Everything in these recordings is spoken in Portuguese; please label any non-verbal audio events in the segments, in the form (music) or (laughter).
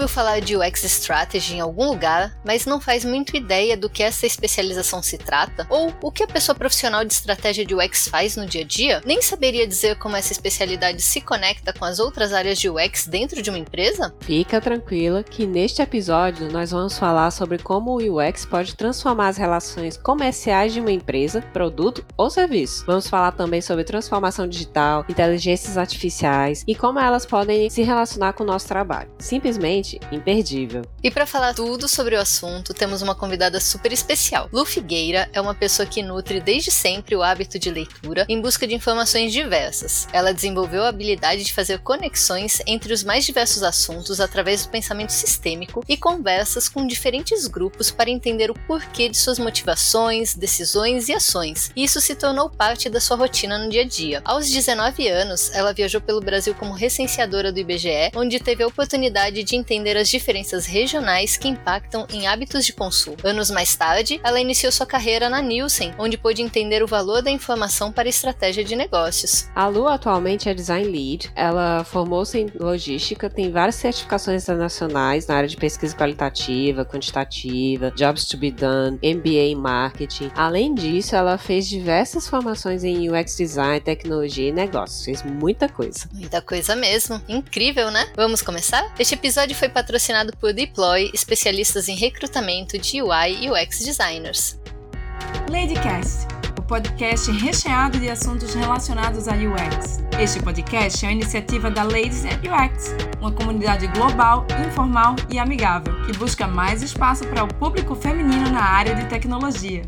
ouviu falar de UX Strategy em algum lugar, mas não faz muito ideia do que essa especialização se trata? Ou o que a pessoa profissional de estratégia de UX faz no dia a dia? Nem saberia dizer como essa especialidade se conecta com as outras áreas de UX dentro de uma empresa? Fica tranquila que neste episódio nós vamos falar sobre como o UX pode transformar as relações comerciais de uma empresa, produto ou serviço. Vamos falar também sobre transformação digital, inteligências artificiais e como elas podem se relacionar com o nosso trabalho. Simplesmente imperdível. E para falar tudo sobre o assunto, temos uma convidada super especial. Lu Figueira é uma pessoa que nutre desde sempre o hábito de leitura em busca de informações diversas. Ela desenvolveu a habilidade de fazer conexões entre os mais diversos assuntos através do pensamento sistêmico e conversas com diferentes grupos para entender o porquê de suas motivações, decisões e ações. E isso se tornou parte da sua rotina no dia a dia. Aos 19 anos, ela viajou pelo Brasil como recenseadora do IBGE, onde teve a oportunidade de entender as diferenças regionais que impactam em hábitos de consumo. Anos mais tarde, ela iniciou sua carreira na Nielsen, onde pôde entender o valor da informação para a estratégia de negócios. A Lu atualmente é design lead, ela formou-se em logística, tem várias certificações internacionais na área de pesquisa qualitativa, quantitativa, jobs to be done, MBA em marketing. Além disso, ela fez diversas formações em UX design, tecnologia e negócios. Fez muita coisa. Muita coisa mesmo. Incrível, né? Vamos começar? Este episódio foi patrocinado por Deploy, especialistas em recrutamento de UI e UX designers. Ladycast, o podcast recheado de assuntos relacionados a UX. Este podcast é uma iniciativa da Ladies at UX, uma comunidade global, informal e amigável que busca mais espaço para o público feminino na área de tecnologia.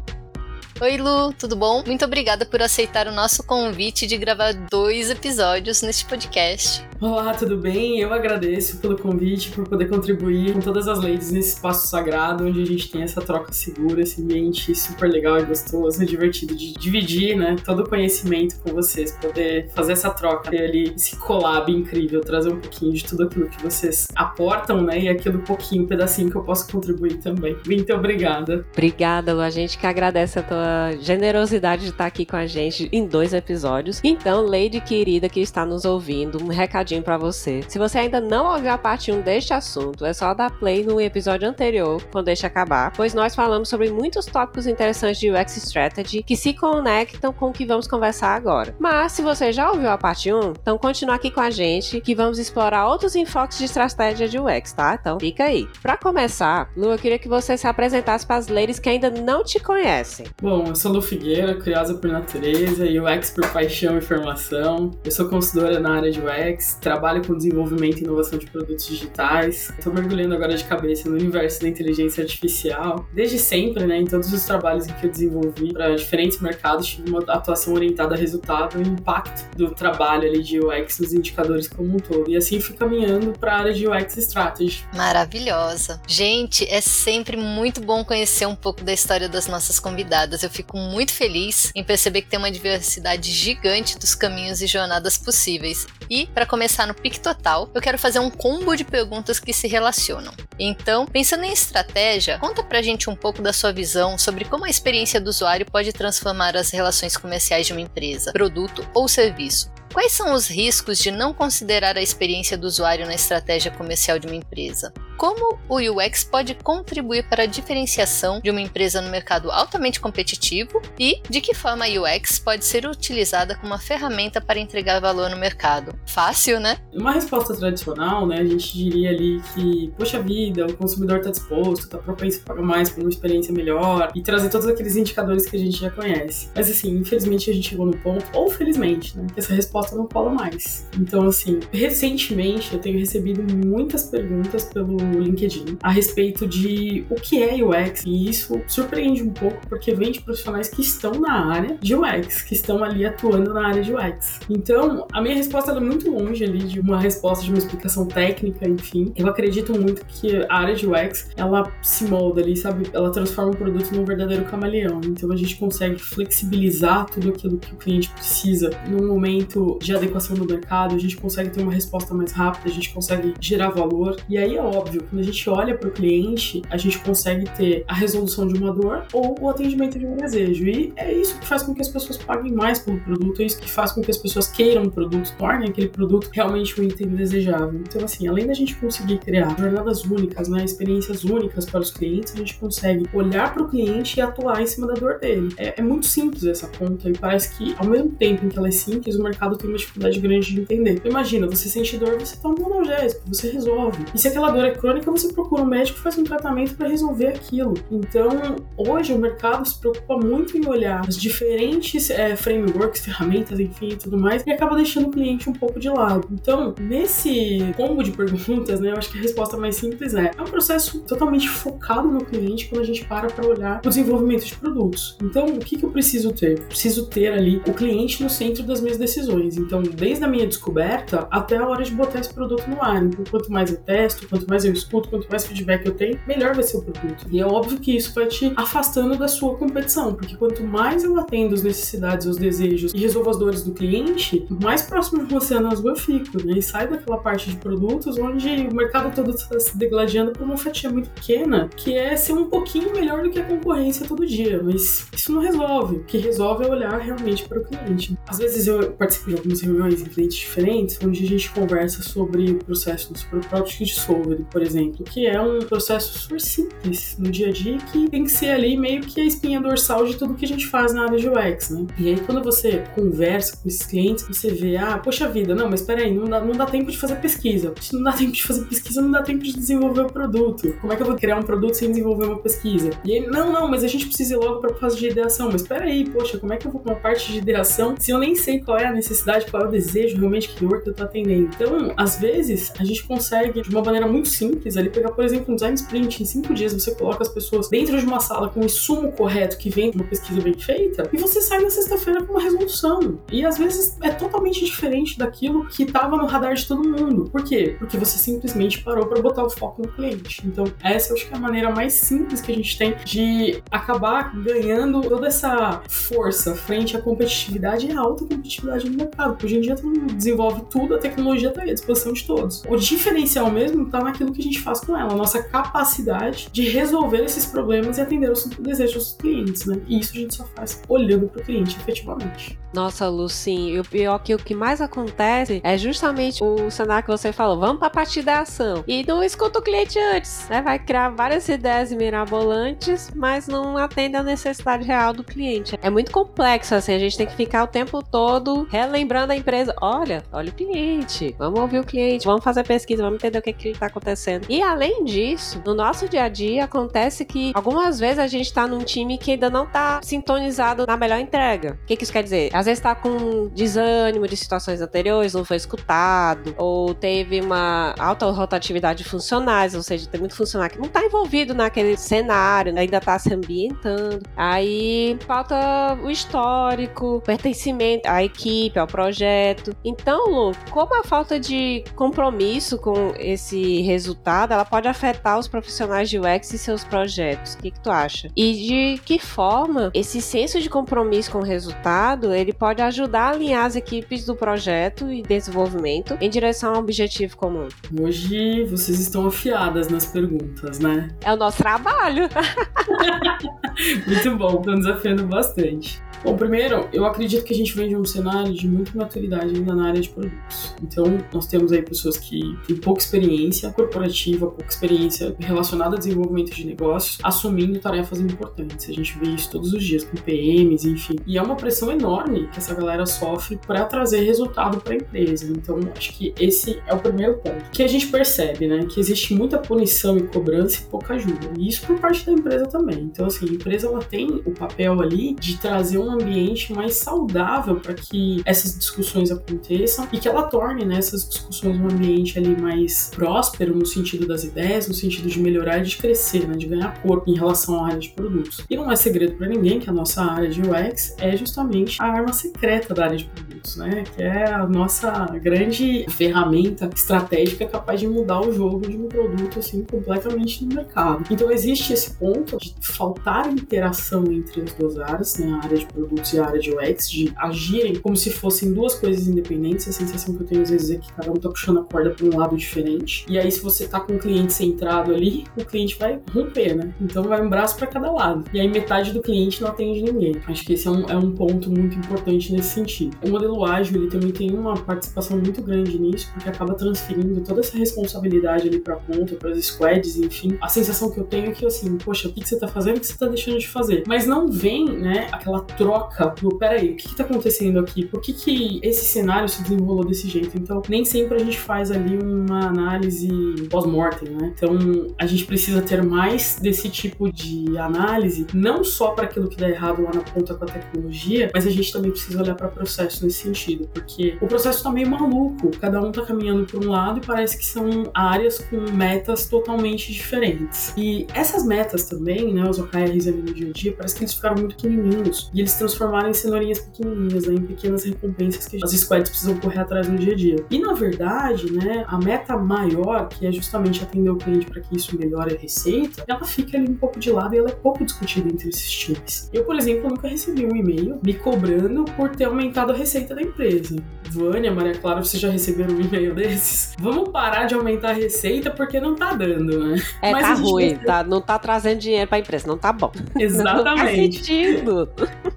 Oi Lu, tudo bom? Muito obrigada por aceitar o nosso convite de gravar dois episódios neste podcast. Olá, tudo bem? Eu agradeço pelo convite, por poder contribuir com todas as ladies nesse espaço sagrado, onde a gente tem essa troca segura, esse ambiente super legal e gostoso e divertido de dividir, né, todo o conhecimento com vocês, poder fazer essa troca, ter ali esse collab incrível, trazer um pouquinho de tudo aquilo que vocês aportam, né, e aquilo pouquinho, um pedacinho que eu posso contribuir também. Muito obrigada. Obrigada, Lu. A gente que agradece a tua generosidade de estar aqui com a gente em dois episódios. Então, Lady querida que está nos ouvindo, um recadinho para você. Se você ainda não ouviu a parte 1 deste assunto, é só dar play no episódio anterior, quando deixa acabar, pois nós falamos sobre muitos tópicos interessantes de UX Strategy que se conectam com o que vamos conversar agora. Mas se você já ouviu a parte 1, então continua aqui com a gente que vamos explorar outros enfoques de estratégia de UX, tá? Então fica aí. Para começar, Lu, eu queria que você se apresentasse para as ladies que ainda não te conhecem. Bom, eu sou Lu Figueira, curiosa por natureza, UX por paixão e formação. Eu sou consultora na área de UX, trabalho com desenvolvimento e inovação de produtos digitais. Estou mergulhando agora de cabeça no universo da inteligência artificial. Desde sempre, né, em todos os trabalhos que eu desenvolvi para diferentes mercados, tive uma atuação orientada a resultado e impacto do trabalho ali de UX nos indicadores como um todo. E assim fui caminhando para a área de UX Strategy. Maravilhosa. Gente, é sempre muito bom conhecer um pouco da história das nossas convidadas. Eu fico muito feliz em perceber que tem uma diversidade gigante dos caminhos e jornadas possíveis. E, para começar no pique total, eu quero fazer um combo de perguntas que se relacionam. Então, pensando em estratégia, conta pra gente um pouco da sua visão sobre como a experiência do usuário pode transformar as relações comerciais de uma empresa, produto ou serviço. Quais são os riscos de não considerar a experiência do usuário na estratégia comercial de uma empresa? Como o UX pode contribuir para a diferenciação de uma empresa no mercado altamente competitivo e de que forma a UX pode ser utilizada como uma ferramenta para entregar valor no mercado? Fácil, né? Uma resposta tradicional, né, a gente diria ali que, poxa vida, o consumidor está disposto, está propenso a pagar mais por uma experiência melhor e trazer todos aqueles indicadores que a gente já conhece. Mas assim, infelizmente a gente chegou no ponto, ou felizmente, né, que essa resposta não cola mais. Então, assim, recentemente eu tenho recebido muitas perguntas pelo LinkedIn a respeito de o que é UX. E isso surpreende um pouco porque vem de profissionais que estão na área de UX, que estão ali atuando na área de UX. Então, a minha resposta é muito longe ali de uma resposta de uma explicação técnica, enfim. Eu acredito muito que a área de UX, ela se molda ali, sabe? Ela transforma o produto num verdadeiro camaleão. Então, a gente consegue flexibilizar tudo aquilo que o cliente precisa num momento de adequação do mercado, a gente consegue ter uma resposta mais rápida, a gente consegue gerar valor. E aí é óbvio Quando a gente olha para o cliente, a gente consegue ter a resolução de uma dor ou o atendimento de um desejo. E é isso que faz com que as pessoas paguem mais pelo produto, é isso que faz com que as pessoas queiram o produto, tornem aquele produto realmente um item desejável. Então, assim, além da gente conseguir criar jornadas únicas, né, experiências únicas para os clientes, a gente consegue olhar para o cliente e atuar em cima da dor dele. É, é muito simples essa conta e parece que, ao mesmo tempo em que ela é simples, o mercado tem uma dificuldade grande de entender. Imagina, você sente dor, você toma um analgésico, você resolve. E se aquela dor é crônica, você procura um médico e faz um tratamento para resolver aquilo. Então, hoje o mercado se preocupa muito em olhar as diferentes é, frameworks, ferramentas, enfim, e tudo mais, e acaba deixando o cliente um pouco de lado. Então, nesse combo de perguntas, né, eu acho que a resposta mais simples é: é um processo totalmente focado no cliente quando a gente para para olhar o desenvolvimento de produtos. Então, o que, que eu preciso ter? Eu preciso ter ali o cliente no centro das minhas decisões. Então, desde a minha descoberta até a hora de botar esse produto no ar. Então, quanto mais eu testo, quanto mais eu escuto, quanto mais feedback eu tenho, melhor vai ser o produto. E é óbvio que isso vai te afastando da sua competição, porque quanto mais eu atendo as necessidades, os desejos e resolvo as dores do cliente, mais próximo de você na eu fico, né? E sai daquela parte de produtos onde o mercado todo está se degladiando por uma fatia muito pequena, que é ser um pouquinho melhor do que a concorrência todo dia. Mas isso não resolve. O que resolve é olhar realmente para o cliente. Às vezes eu participo de algumas reuniões em clientes diferentes, onde a gente conversa sobre o processo, sobre o Product Discovery, por exemplo, que é um processo super simples no dia a dia que tem que ser ali meio que a espinha dorsal de tudo que a gente faz na área de UX, né? E aí quando você conversa com esses clientes, você vê, ah, poxa vida, não, mas peraí, não dá, não dá tempo de fazer pesquisa. Não dá (laughs) tempo de fazer pesquisa, não dá tempo de desenvolver o produto. Como é que eu vou criar um produto sem desenvolver uma pesquisa? E aí, não, não, mas a gente precisa ir logo para a fase de ideação. Mas peraí, poxa, como é que eu vou para uma parte de ideação se eu nem sei qual é a necessidade, qual é o desejo realmente que que eu tô atendendo? Então, às vezes, a gente consegue, de uma maneira muito simples, ali pegar, por exemplo, um design sprint. Em cinco dias, você coloca as pessoas dentro de uma sala com o insumo correto que vem de uma pesquisa bem feita e você sai na sexta-feira com uma resolução. E às vezes é totalmente diferente daquilo que estava no radar de todo mundo. Por quê? Porque você simplesmente parou para botar o foco no cliente. Então, essa eu acho que é a maneira mais simples que a gente tem de acabar ganhando toda essa força frente à competitividade e à alta competitividade no mercado. Porque hoje em dia todo mundo desenvolve tudo, a tecnologia está à disposição de todos. O diferencial mesmo está naquilo que a gente faz com ela, a nossa capacidade de resolver esses problemas e atender os desejos dos clientes, né? E isso a gente só faz olhando para o cliente efetivamente. Nossa, Lu, sim. E o pior que o que mais acontece é justamente o cenário que você falou, vamos para a partir da ação. E não escuta o cliente antes, né? Vai criar várias ideias mirabolantes, mas não atende a necessidade real do cliente. É muito complexo, assim, a gente tem que ficar o tempo todo relembrando a empresa. Olha, olha o cliente, vamos ouvir o cliente, vamos fazer pesquisa, vamos entender o que que está acontecendo. E além disso, no nosso dia a dia acontece que algumas vezes a gente está num time que ainda não está sintonizado na melhor entrega. O que, que isso quer dizer? Às vezes está com desânimo de situações anteriores, não foi escutado, ou teve uma alta rotatividade de funcionários, ou seja, tem muito funcionário que não está envolvido naquele cenário, ainda está se ambientando. Aí falta o histórico, pertencimento à equipe, ao projeto. Então, Lu, como a falta de compromisso com esse resultado, ela pode afetar os profissionais de UX e seus projetos? O que, que tu acha? E de que forma esse senso de compromisso com o resultado, ele pode ajudar a alinhar as equipes do projeto e desenvolvimento em direção a um objetivo comum? Hoje vocês estão afiadas nas perguntas, né? É o nosso trabalho. (laughs) Muito bom, estão desafiando bastante. Bom, primeiro, eu acredito que a gente vem de um cenário de muita maturidade ainda na área de produtos. Então, nós temos aí pessoas que têm pouca experiência corporativa, pouca experiência relacionada a desenvolvimento de negócios, assumindo tarefas importantes. A gente vê isso todos os dias com PMs, enfim. E é uma pressão enorme que essa galera sofre para trazer resultado para a empresa. Então, acho que esse é o primeiro ponto. Que a gente percebe, né, que existe muita punição e cobrança e pouca ajuda. E isso por parte da empresa também. Então, assim, a empresa ela tem o papel ali de trazer um ambiente mais saudável para que essas discussões aconteçam e que ela torne né, essas discussões um ambiente ali mais próspero no sentido das ideias, no sentido de melhorar e de crescer, né, de ganhar corpo em relação à área de produtos. E não é segredo para ninguém que a nossa área de UX é justamente a arma secreta da área de produtos, né, que é a nossa grande ferramenta estratégica capaz de mudar o jogo de um produto assim completamente no mercado. Então existe esse ponto de faltar interação entre as duas áreas, né, a área de produtos e a área de UX, de agirem como se fossem duas coisas independentes. A sensação que eu tenho às vezes é que cada um tá puxando a corda para um lado diferente. E aí, se você tá com o cliente centrado ali, o cliente vai romper, né? Então vai um braço para cada lado. E aí metade do cliente não atende ninguém. Acho que esse é um, é um ponto muito importante nesse sentido. O modelo ágil, ele também tem uma participação muito grande nisso, porque acaba transferindo toda essa responsabilidade ali pra ponta, para squads, enfim. A sensação que eu tenho é que, assim, poxa, o que, que você tá fazendo, o que você tá deixando de fazer? Mas não vem, né, aquela troca do, peraí, o que que tá acontecendo aqui? Por que que esse cenário se desenrolou desse jeito? Então, nem sempre a gente faz ali uma análise pós-mortem, né? Então, a gente precisa ter mais desse tipo de análise, não só para aquilo que dá errado lá na ponta com a tecnologia, mas a gente também precisa olhar para o processo nesse sentido, porque o processo tá meio maluco, cada um tá caminhando por um lado e parece que são áreas com metas totalmente diferentes. E essas metas também, né, os OKRs ali no dia a dia, parece que eles ficaram muito pequenininhos e eles transformaram em cenourinhas pequenininhas, né, em pequenas recompensas que as squads precisam correr atrás no dia a dia. E na verdade, né, a meta maior, que é justamente atender o cliente para que isso melhore a receita, ela fica ali um pouco de lado e ela é pouco discutida entre esses times. Eu, por exemplo, nunca recebi um e-mail me cobrando por ter aumentado a receita da empresa. Vânia, Maria Clara, vocês já receberam um e-mail desses? Vamos parar de aumentar a receita porque não tá dando, né? É, Mas tá ruim, tá, não tá trazendo dinheiro pra empresa, não tá bom. (laughs) Exatamente. Não faz sentido.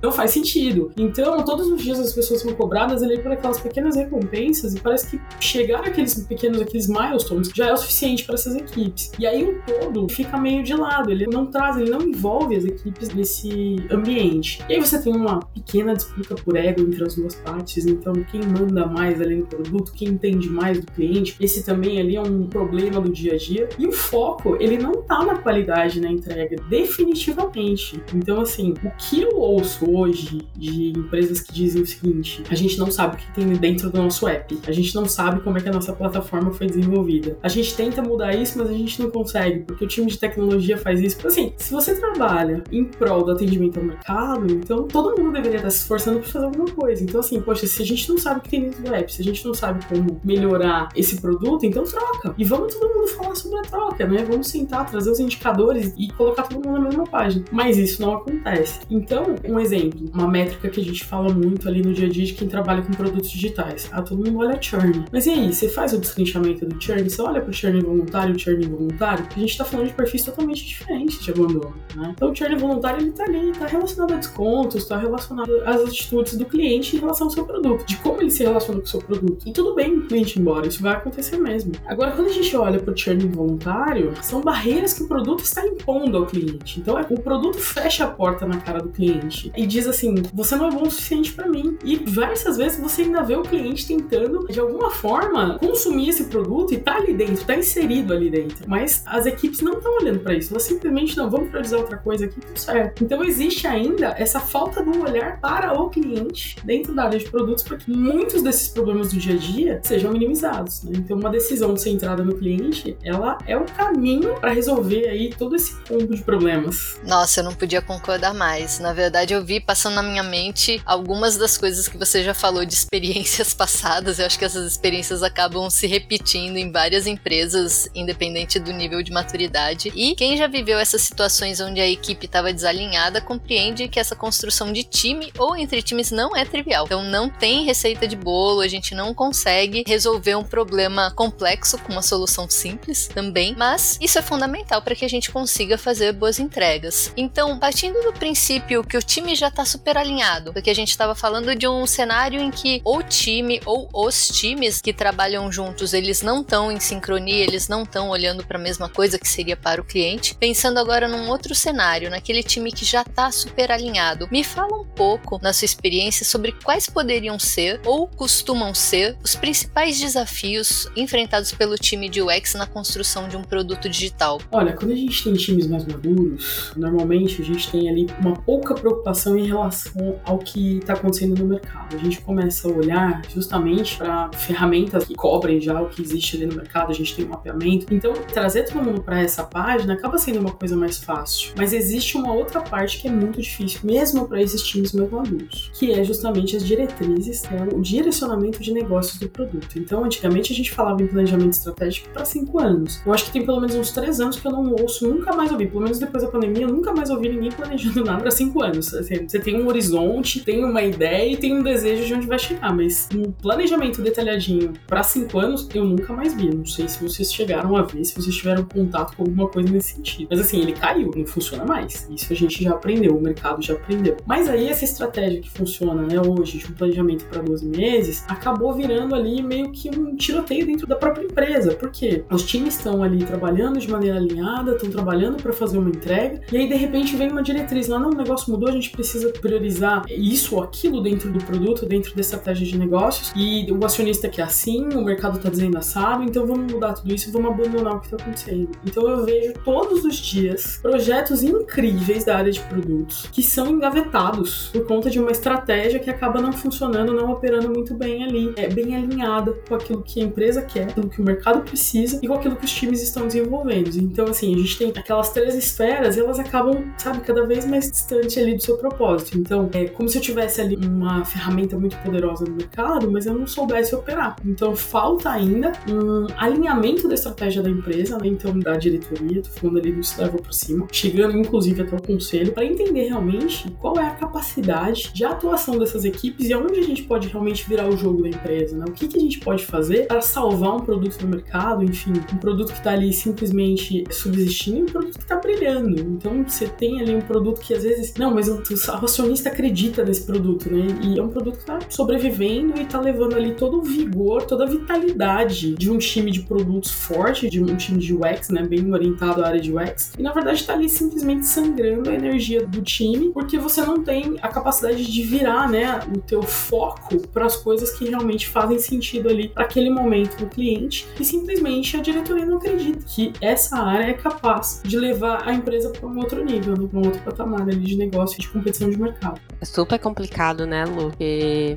Não faz sentido. Então, todos os dias as pessoas são cobradas ali por aquelas pequenas recompensas e parece que chegar aqueles pequenos, aqueles milestones já é o suficiente para essas equipes. E aí o todo fica meio de lado, ele não traz, ele não envolve as equipes nesse ambiente. E aí você tem uma pequena disputa por ego entre as duas partes, então quem manda mais ali no produto, quem entende mais do cliente, esse também ali é um problema do dia a dia. E o foco, ele não tá na qualidade na entrega, definitivamente. Então, assim, o que eu ouço hoje de empresas que dizem o seguinte: a gente não sabe o que tem dentro do nosso app, a gente não sabe como é que a nossa plataforma foi desenvolvida. A gente tenta mudar isso, mas a gente não consegue, porque o time de tecnologia faz isso. Assim, se você trabalha em prol do atendimento ao mercado, então todo mundo deveria estar se esforçando para fazer alguma coisa. Então, assim, poxa, se a gente não sabe o que tem dentro do app, se a gente não sabe como melhorar esse produto, então troca. E vamos todo mundo falar sobre a troca, né? Vamos sentar, trazer os indicadores e colocar todo mundo na mesma página. Mas isso não acontece. Então, um exemplo, uma métrica que a gente fala muito ali no dia a dia de quem trabalha com produtos digitais. Ah, todo mundo olha churn. Mas e aí, você faz o descrenchamento do churn? Você olha pro churn voluntário o churn involuntário? A gente tá falando de perfis totalmente diferentes de abandono, né? Então, o churn voluntário, ele tá ali, tá relacionado a descontos, tá relacionado às atitudes do cliente em relação ao seu produto, de como ele se relaciona com o seu produto. E tudo bem o cliente ir embora, isso vai acontecer mesmo. Agora, quando a gente olha pro churn involuntário, são barreiras que o produto está impondo ao cliente. Então, o produto fecha a porta na cara do cliente e diz assim: você não é bom o suficiente para mim. E várias vezes você ainda vê o cliente tentando, de alguma forma, consumir esse produto e tá ali dentro, tá inserido ali dentro. Mas as equipes não estão olhando para isso, elas simplesmente não vão priorizar outra coisa aqui, tudo certo. Então, existe ainda essa falta do olhar para o cliente dentro da área de produtos para que muitos desses problemas do dia a dia sejam minimizados. Né? Então, uma decisão centrada no cliente, ela é o caminho para resolver aí todo esse combo de problemas. Nossa, eu não podia concordar mais. Na verdade, eu vi passando na minha mente algumas das coisas que você já falou de experiências (laughs) passadas. Eu acho que essas experiências acabam se repetindo em várias empresas, independente do nível de maturidade. E quem já viveu essas situações onde a equipe estava desalinhada compreende que essa construção de time ou entre times não é trivial. Então, não tem receita de bolo, a gente não consegue resolver um problema complexo com uma solução simples também, mas isso é fundamental para que a gente consiga fazer boas entregas. Então, partindo do princípio que o time já está super alinhado, porque a gente estava falando de um cenário em que ou o time ou os times que trabalham juntos, eles não estão em sincronia, eles não estão olhando para a mesma coisa que seria para o cliente. Pensando agora num outro cenário, naquele time que já está super alinhado, me fala um pouco na sua experiência sobre quais poderiam ser ou costumam ser os principais desafios enfrentados pelo time de UX na construção de um produto digital. Olha, quando a gente tem times mais maduros, normalmente a gente tem ali uma pouca preocupação em relação ao que está acontecendo no mercado. A gente começa a olhar justamente para ferramentas que cobrem já o que existe ali no mercado, a gente tem um mapeamento. Então, trazer todo mundo para essa página acaba sendo uma coisa mais fácil. Mas existe uma outra parte que é muito difícil, mesmo para esses times mais maduros, que é justamente as diretrizes, é o direcionamento de negócios do produto. Então, antigamente a gente falava em planejamento estratégico para cinco anos. Eu acho que tem pelo menos uns três anos que eu não ouço, nunca mais ouvi, pelo menos depois da pandemia, eu nunca mais ouvi ninguém planejando (laughs) nada para cinco anos. Assim, você tem um horizonte, tem uma ideia e tem um desejo de onde vai chegar, mas um planejamento detalhadinho para cinco anos eu nunca mais vi. Não sei se vocês chegaram a ver, se vocês tiveram contato com alguma coisa nesse sentido. Mas assim, ele caiu, não funciona mais. Isso a gente já aprendeu, o mercado já aprendeu. Mas aí essa estratégia que funciona né, hoje, de um planejamento para 12 meses, acabou virando ali meio que um tiroteio dentro da própria empresa. Por quê? Os times estão ali trabalhando de maneira alinhada, estão trabalhando para fazer uma entrega, e aí de repente vem uma diretriz lá, não, o negócio mudou, a gente precisa priorizar isso ou aquilo dentro do produto, dentro da estratégia de negócios, e o acionista quer assim, o mercado está dizendo assado, então vamos mudar tudo isso vamos abandonar o que está acontecendo. Então eu vejo todos os dias projetos incríveis da área de produtos que são engavetados por conta de uma estratégia que acaba não funcionando, não operando muito bem ali, é bem alinhada com aquilo que a empresa quer, aquilo que o mercado precisa e com aquilo que os times estão desenvolvendo. Então, assim, a gente tem aquelas três esferas e elas acabam, sabe, cada vez mais distante ali do seu propósito. Então, é como se eu tivesse ali uma ferramenta muito poderosa no mercado, mas eu não soubesse operar. Então, falta ainda um alinhamento da estratégia da empresa, né? Então, da diretoria, tô falando ali do level por cima, chegando inclusive até o conselho, para entender realmente qual é a capacidade de atuação dessas equipes e aonde a gente pode realmente virar o jogo da empresa, né? O que, que a gente pode fazer para salvar um produto no mercado, enfim, um produto que está ali simplesmente subsistindo e um produto que está brilhando. Então, você tem ali um produto que às vezes, não, mas o acionista acredita nesse produto, né? E é um produto está sobrevivendo e está levando ali todo o vigor, toda a vitalidade de um time de produtos forte, de um time de UX, né? Bem orientado à área de UX. E na verdade está ali simplesmente sangrando a energia do time, porque você não tem a capacidade de virar, né, o teu foco para as coisas que realmente fazem sentido ali para aquele momento do cliente. E simplesmente a diretoria não acredita que essa área é capaz de levar a empresa para um outro nível, para um outro patamar ali de negócio, de competição de mercado. É super complicado, né, Lu? Porque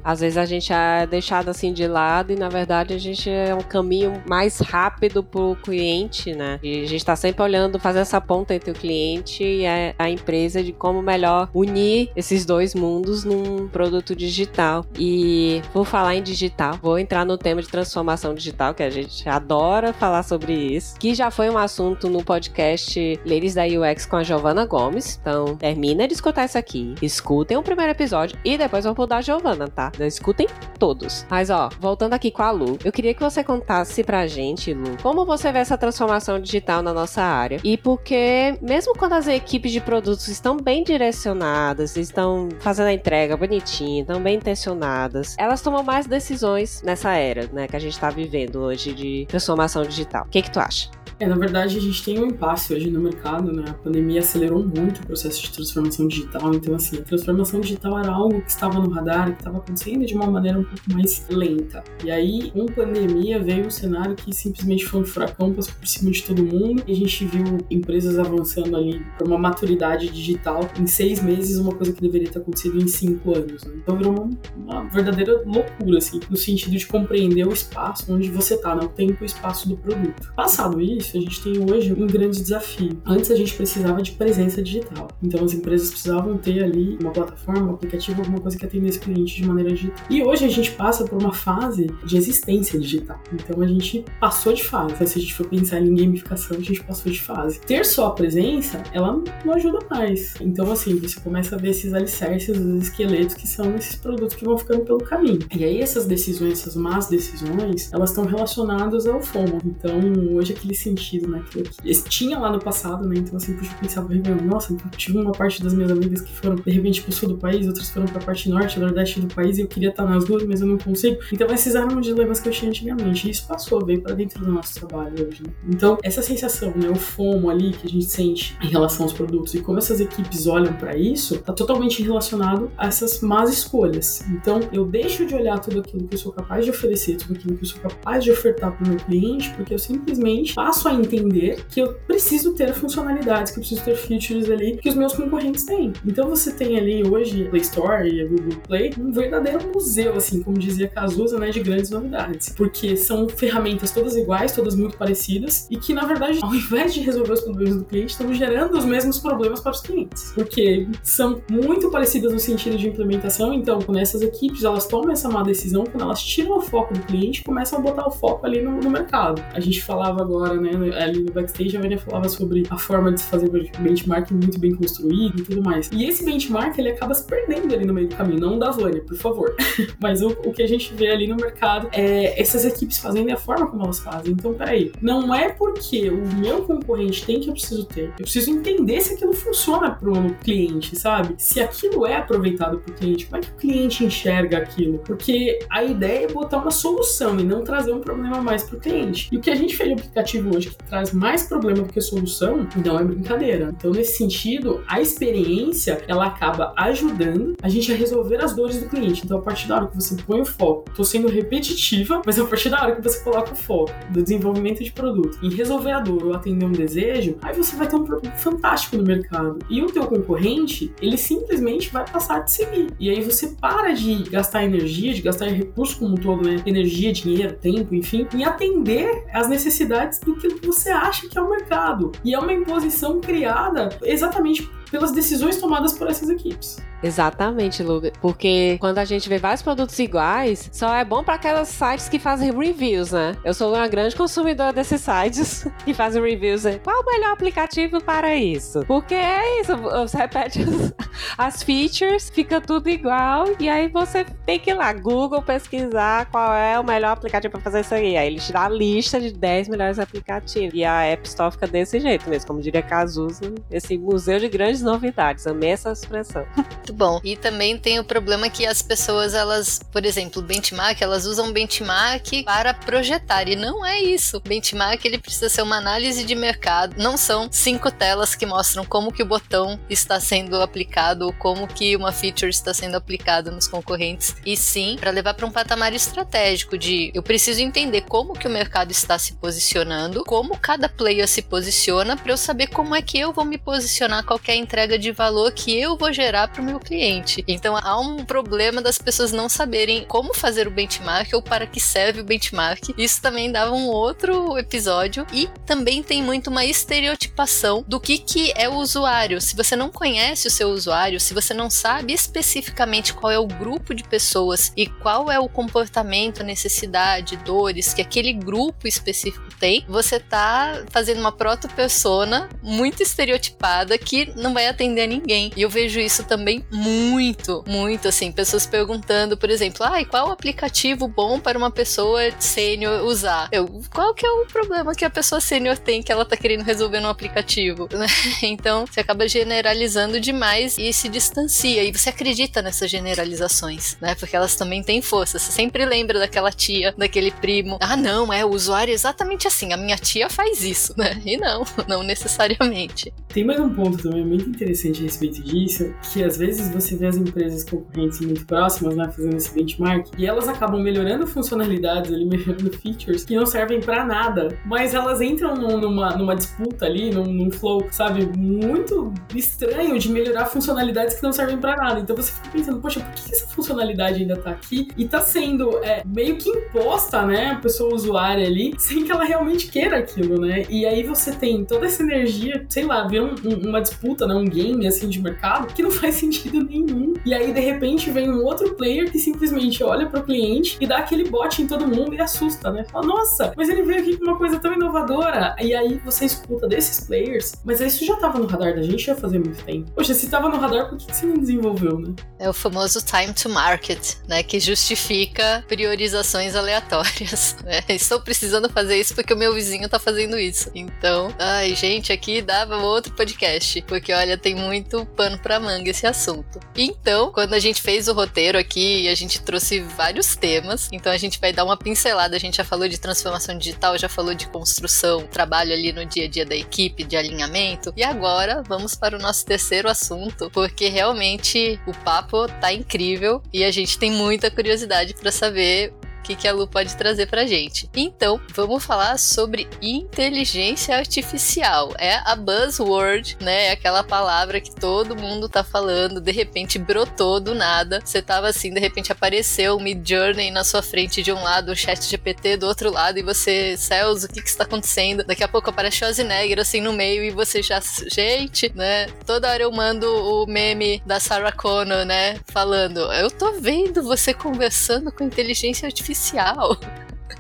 às vezes a gente é deixado assim de lado e na verdade a gente é um caminho mais rápido pro cliente, né? E a gente está sempre olhando, fazer essa ponta entre o cliente e a, a empresa de como melhor unir esses dois mundos num produto digital. E vou falar em digital, vou entrar no tema de transformação digital, que a gente adora falar sobre isso, que já foi um assunto no podcast Ladies da UX com a Giovana Gomes. Então, termina de escutar isso aqui, escutem o primeiro episódio e depois vão mudar a Giovana, tá? Não escutem todos. Mas ó, voltando aqui com a Lu, eu queria que você contasse pra gente, Lu, como você vê essa transformação digital na nossa área e porque mesmo quando as equipes de produtos estão bem direcionadas, estão fazendo a entrega bonitinha, estão bem intencionadas, elas tomam mais decisões nessa era, né, que a gente tá vivendo hoje de transformação digital. O que que tu acha? É, na verdade, a gente tem um impasse hoje no mercado, né? A pandemia acelerou muito o processo de transformação digital. Então, assim, a transformação digital era algo que estava no radar, que estava acontecendo de uma maneira um pouco mais lenta. E aí, com pandemia, veio um cenário que simplesmente foi um furacão, passou por cima de todo mundo. E a gente viu empresas avançando ali para uma maturidade digital em seis meses, uma coisa que deveria ter acontecido em cinco anos. Né? Então, virou uma, uma, verdadeira loucura, assim, no sentido de compreender o espaço onde você está, né? O tempo e o espaço do produto. Passado isso, isso, a gente tem hoje um grande desafio. Antes a gente precisava de presença digital. Então as empresas precisavam ter ali uma plataforma, um aplicativo, alguma coisa que atendesse o cliente de maneira digital. E hoje a gente passa por uma fase de existência digital. Então a gente passou de fase. Então, se a gente for pensar em gamificação, a gente passou de fase. Ter só a presença, ela não ajuda mais. Então assim, você começa a ver esses alicerces, os esqueletos que são esses produtos que vão ficando pelo caminho. E aí essas decisões, essas más decisões, elas estão relacionadas ao FOMO. Então hoje aquele sentido, né? Que eu tinha lá no passado, né? Então, assim, puxa, eu pensava, nossa, então, tive uma parte das minhas amigas que foram, de repente, pro sul do país, outras foram pra parte norte, nordeste do país, e eu queria estar nas duas, mas eu não consigo. Então, esses eram os dilemas que eu tinha antigamente. E isso passou, veio pra dentro do nosso trabalho hoje, né? Então, essa sensação, né? O fomo ali que a gente sente em relação aos produtos e como essas equipes olham para isso, tá totalmente relacionado a essas más escolhas. Então, eu deixo de olhar tudo aquilo que eu sou capaz de oferecer, tudo aquilo que eu sou capaz de ofertar pro meu cliente, porque eu simplesmente passo a entender que eu preciso ter funcionalidades, que eu preciso ter features ali que os meus concorrentes têm. Então você tem ali hoje Play Store e a Google Play um verdadeiro museu, assim, como dizia Cazuza, né, de grandes novidades. Porque são ferramentas todas iguais, todas muito parecidas e que, na verdade, ao invés de resolver os problemas do cliente, estão gerando os mesmos problemas para os clientes. Porque são muito parecidas no sentido de implementação, então, quando essas equipes elas tomam essa má decisão, quando elas tiram o foco do cliente, começam a botar o foco ali no, no mercado. A gente falava agora, né, Ali no backstage a Vânia falava sobre a forma de se fazer benchmark muito bem construído e tudo mais. E esse benchmark ele acaba se perdendo ali no meio do caminho, não da Vânia, por favor. (laughs) Mas o, o que a gente vê ali no mercado é essas equipes fazendo a forma como elas fazem. Então, peraí, não é porque o meu concorrente tem que eu preciso ter. Eu preciso entender se aquilo funciona para o cliente, sabe? Se aquilo é aproveitado para o cliente, como é que o cliente enxerga aquilo? Porque a ideia é botar uma solução e não trazer um problema mais para o cliente. E o que a gente fez no aplicativo hoje que traz mais problema do que solução, não é brincadeira. Então, nesse sentido, a experiência ela acaba ajudando a gente a resolver as dores do cliente. Então, a partir da hora que você põe o foco, tô sendo repetitiva, (laughs) mas a partir da hora que você coloca o foco do desenvolvimento de produto em resolver a dor ou atender um desejo, aí você vai ter um produto fantástico no mercado. E o teu concorrente, ele simplesmente vai passar te seguir. E aí você para de gastar energia, de gastar recurso como um todo, né? Energia, dinheiro, tempo, enfim, em atender as necessidades do que você acha que é o mercado. E é uma imposição criada exatamente pelas decisões tomadas por essas equipes. Exatamente, Luga. Porque quando a gente vê vários produtos iguais, só é bom para aquelas sites que fazem reviews, né? Eu sou uma grande consumidora desses sites (laughs) que fazem reviews. Qual o melhor aplicativo para isso? Porque é isso, você repete as, as features, fica tudo igual, e aí você tem que ir lá, Google, pesquisar qual é o melhor aplicativo para fazer isso aí. Aí ele te dá a lista de 10 melhores aplicativos. E a App Store fica desse jeito mesmo, como diria Cazuza, esse museu de grandes novidades. Amei essa expressão. (laughs) Muito bom. E também tem o problema que as pessoas, elas, por exemplo, benchmark, elas usam benchmark para projetar. E não é isso. Benchmark, ele precisa ser uma análise de mercado. Não são cinco telas que mostram como que o botão está sendo aplicado ou como que uma feature está sendo aplicada nos concorrentes. E sim, para levar para um patamar estratégico de eu preciso entender como que o mercado está se posicionando, como cada player se posiciona para eu saber como é que eu vou me posicionar, qual a entrega de valor que eu vou gerar para o meu cliente. Então há um problema das pessoas não saberem como fazer o benchmark ou para que serve o benchmark. Isso também dava um outro episódio e também tem muito uma estereotipação do que que é o usuário. Se você não conhece o seu usuário, se você não sabe especificamente qual é o grupo de pessoas e qual é o comportamento, necessidade, dores que aquele grupo específico tem, você tá fazendo uma proto-persona muito estereotipada que não vai atender a ninguém. E eu vejo isso também muito, muito assim, pessoas perguntando, por exemplo, ah, qual aplicativo bom para uma pessoa sênior usar? Eu, qual que é o problema que a pessoa sênior tem que ela tá querendo resolver no aplicativo? (laughs) Né? Então, você acaba generalizando demais e se distancia e você acredita nessas generalizações, né? Porque elas também têm força. Você sempre lembra daquela tia, daquele primo. Ah, não, é o usuário é exatamente assim. A minha tia faz isso, (laughs) né? E não, (laughs) não necessariamente. Tem mais um ponto também muito interessante a respeito disso, que às vezes você vê as empresas concorrentes muito próximas, né, fazendo esse benchmark, e elas acabam melhorando funcionalidades ali, (laughs) melhorando features que não servem para nada, mas elas entram numa, numa disputa ali, num, num, flow, sabe, muito estranho de melhorar funcionalidades que não servem para nada. Então você fica pensando, poxa, por que essa funcionalidade ainda tá aqui e tá sendo é, meio que imposta, né, a pessoa usuária ali, sem que ela realmente queira aquilo, né? E aí você tem toda essa energia, sei lá, vê um, um, uma disputa, né, um game assim de mercado que não (laughs) faz sentido nenhum. E aí de repente vem um outro player que simplesmente olha pro cliente e dá aquele bot em todo mundo e assusta, né? Fala, nossa, mas ele veio aqui com uma coisa tão inovadora. E aí você escuta desses players, mas isso já tava no radar da gente já fazia muito tempo. Poxa, se tava no radar, por que, você não desenvolveu, né? É o famoso time to market, né? Que justifica priorizações aleatórias. (laughs) Né? Estou precisando fazer isso porque o meu vizinho tá fazendo isso. Então, ai, gente, aqui dava outro podcast, porque olha, tem muito pano pra manga esse assunto. Então, quando a gente fez o roteiro aqui, a gente trouxe vários temas, então a gente vai dar uma pincelada. A gente já falou de transformação digital, já falou de construção, trabalho ali no dia a dia da equipe, de alinhamento. E agora vamos para o nosso terceiro assunto, porque realmente o papo tá incrível e a gente tem muita curiosidade para saber que, que a Lu pode trazer pra gente. Então, vamos falar sobre inteligência artificial. É a buzzword, né? É aquela palavra que todo mundo tá falando, de repente brotou do nada. Você tava assim, de repente apareceu o Mid Journey na sua frente de um lado, o Chat GPT do outro lado, e você, céus, o que que está acontecendo? Daqui a pouco aparece Schwarzenegger assim no meio e você já, gente, né? Toda hora eu mando o meme da Sarah Connor, né? Falando, eu tô vendo você conversando com inteligência artificial.